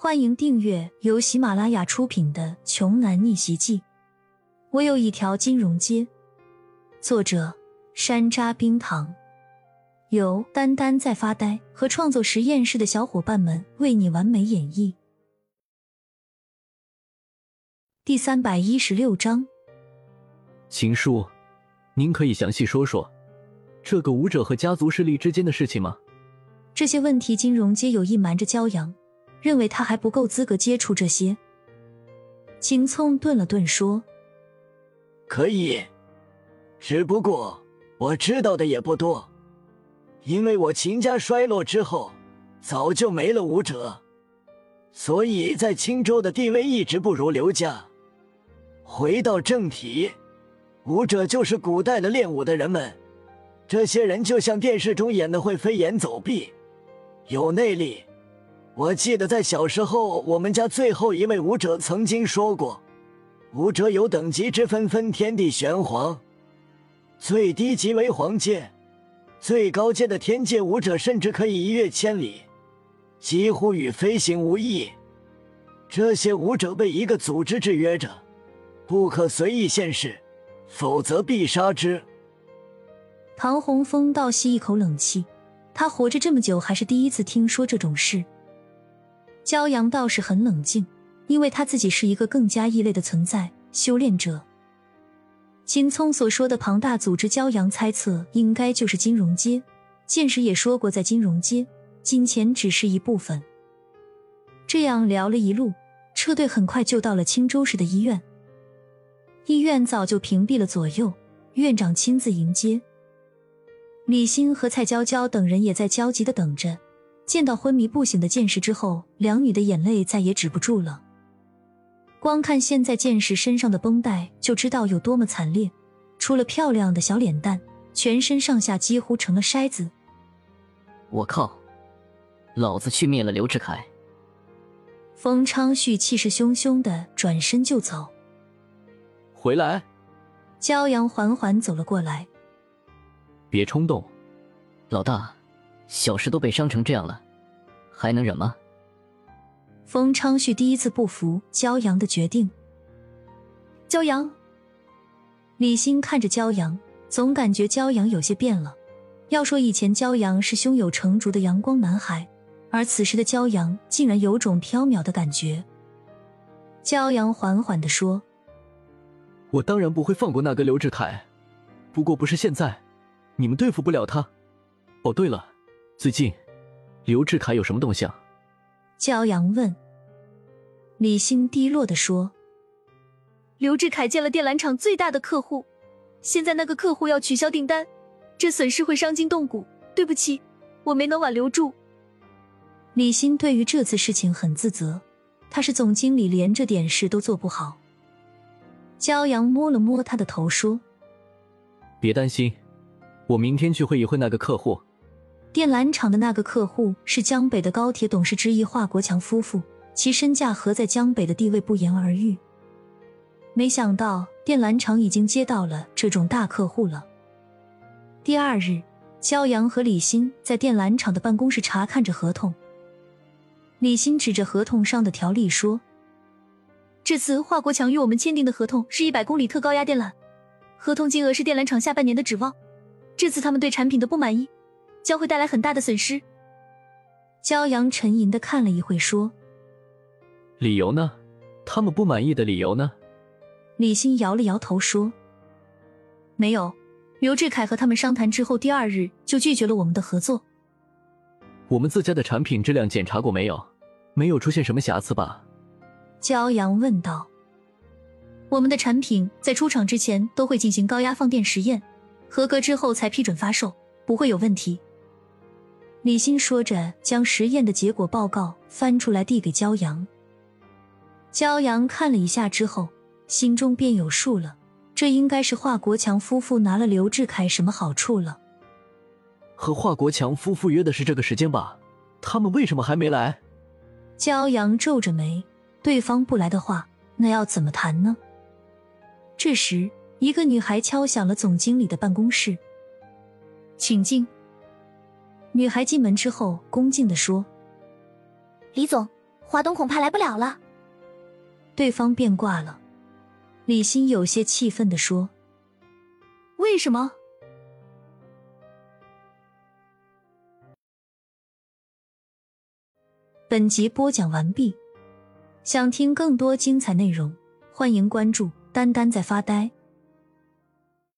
欢迎订阅由喜马拉雅出品的《穷男逆袭记》。我有一条金融街。作者：山楂冰糖，由丹丹在发呆和创作实验室的小伙伴们为你完美演绎。第三百一十六章，秦叔，您可以详细说说这个武者和家族势力之间的事情吗？这些问题，金融街有意瞒着骄阳。认为他还不够资格接触这些。秦聪顿了顿说：“可以，只不过我知道的也不多，因为我秦家衰落之后，早就没了武者，所以在青州的地位一直不如刘家。回到正题，武者就是古代的练武的人们，这些人就像电视中演的会飞檐走壁，有内力。”我记得在小时候，我们家最后一位武者曾经说过：“武者有等级之分，分天地玄黄，最低级为黄阶，最高阶的天界武者甚至可以一跃千里，几乎与飞行无异。这些武者被一个组织制约着，不可随意现世，否则必杀之。”唐洪峰倒吸一口冷气，他活着这么久，还是第一次听说这种事。骄阳倒是很冷静，因为他自己是一个更加异类的存在——修炼者。秦聪所说的庞大组织，骄阳猜测应该就是金融街。剑师也说过，在金融街，金钱只是一部分。这样聊了一路，车队很快就到了青州市的医院。医院早就屏蔽了左右，院长亲自迎接。李欣和蔡娇娇等人也在焦急的等着。见到昏迷不醒的剑士之后，两女的眼泪再也止不住了。光看现在剑士身上的绷带，就知道有多么惨烈。除了漂亮的小脸蛋，全身上下几乎成了筛子。我靠！老子去灭了刘志凯！封昌旭气势汹汹的转身就走。回来！骄阳缓缓走了过来。别冲动，老大。小事都被伤成这样了，还能忍吗？封昌旭第一次不服骄阳的决定。骄阳，李欣看着骄阳，总感觉骄阳有些变了。要说以前骄阳是胸有成竹的阳光男孩，而此时的骄阳竟然有种飘渺的感觉。骄阳缓缓的说：“我当然不会放过那个刘志凯，不过不是现在，你们对付不了他。哦，对了。”最近，刘志凯有什么动向？骄阳问。李欣低落的说：“刘志凯见了电缆厂最大的客户，现在那个客户要取消订单，这损失会伤筋动骨。对不起，我没能挽留住。”李欣对于这次事情很自责，他是总经理，连这点事都做不好。骄阳摸了摸他的头说：“别担心，我明天去会一会那个客户。”电缆厂的那个客户是江北的高铁董事之一华国强夫妇，其身价和在江北的地位不言而喻。没想到电缆厂已经接到了这种大客户了。第二日，焦阳和李欣在电缆厂的办公室查看着合同。李欣指着合同上的条例说：“这次华国强与我们签订的合同是一百公里特高压电缆，合同金额是电缆厂下半年的指望。这次他们对产品的不满意。”将会带来很大的损失。骄阳沉吟的看了一会，说：“理由呢？他们不满意的理由呢？”李欣摇了摇头说：“没有。刘志凯和他们商谈之后，第二日就拒绝了我们的合作。我们自家的产品质量检查过没有？没有出现什么瑕疵吧？”骄阳问道。“我们的产品在出厂之前都会进行高压放电实验，合格之后才批准发售，不会有问题。”李欣说着，将实验的结果报告翻出来递给焦阳。焦阳看了一下之后，心中便有数了。这应该是华国强夫妇拿了刘志凯什么好处了？和华国强夫妇约的是这个时间吧？他们为什么还没来？焦阳皱着眉，对方不来的话，那要怎么谈呢？这时，一个女孩敲响了总经理的办公室，请进。女孩进门之后，恭敬的说：“李总，华东恐怕来不了了。对方便挂了。李欣有些气愤的说：“为什么？”本集播讲完毕。想听更多精彩内容，欢迎关注“丹丹在发呆”。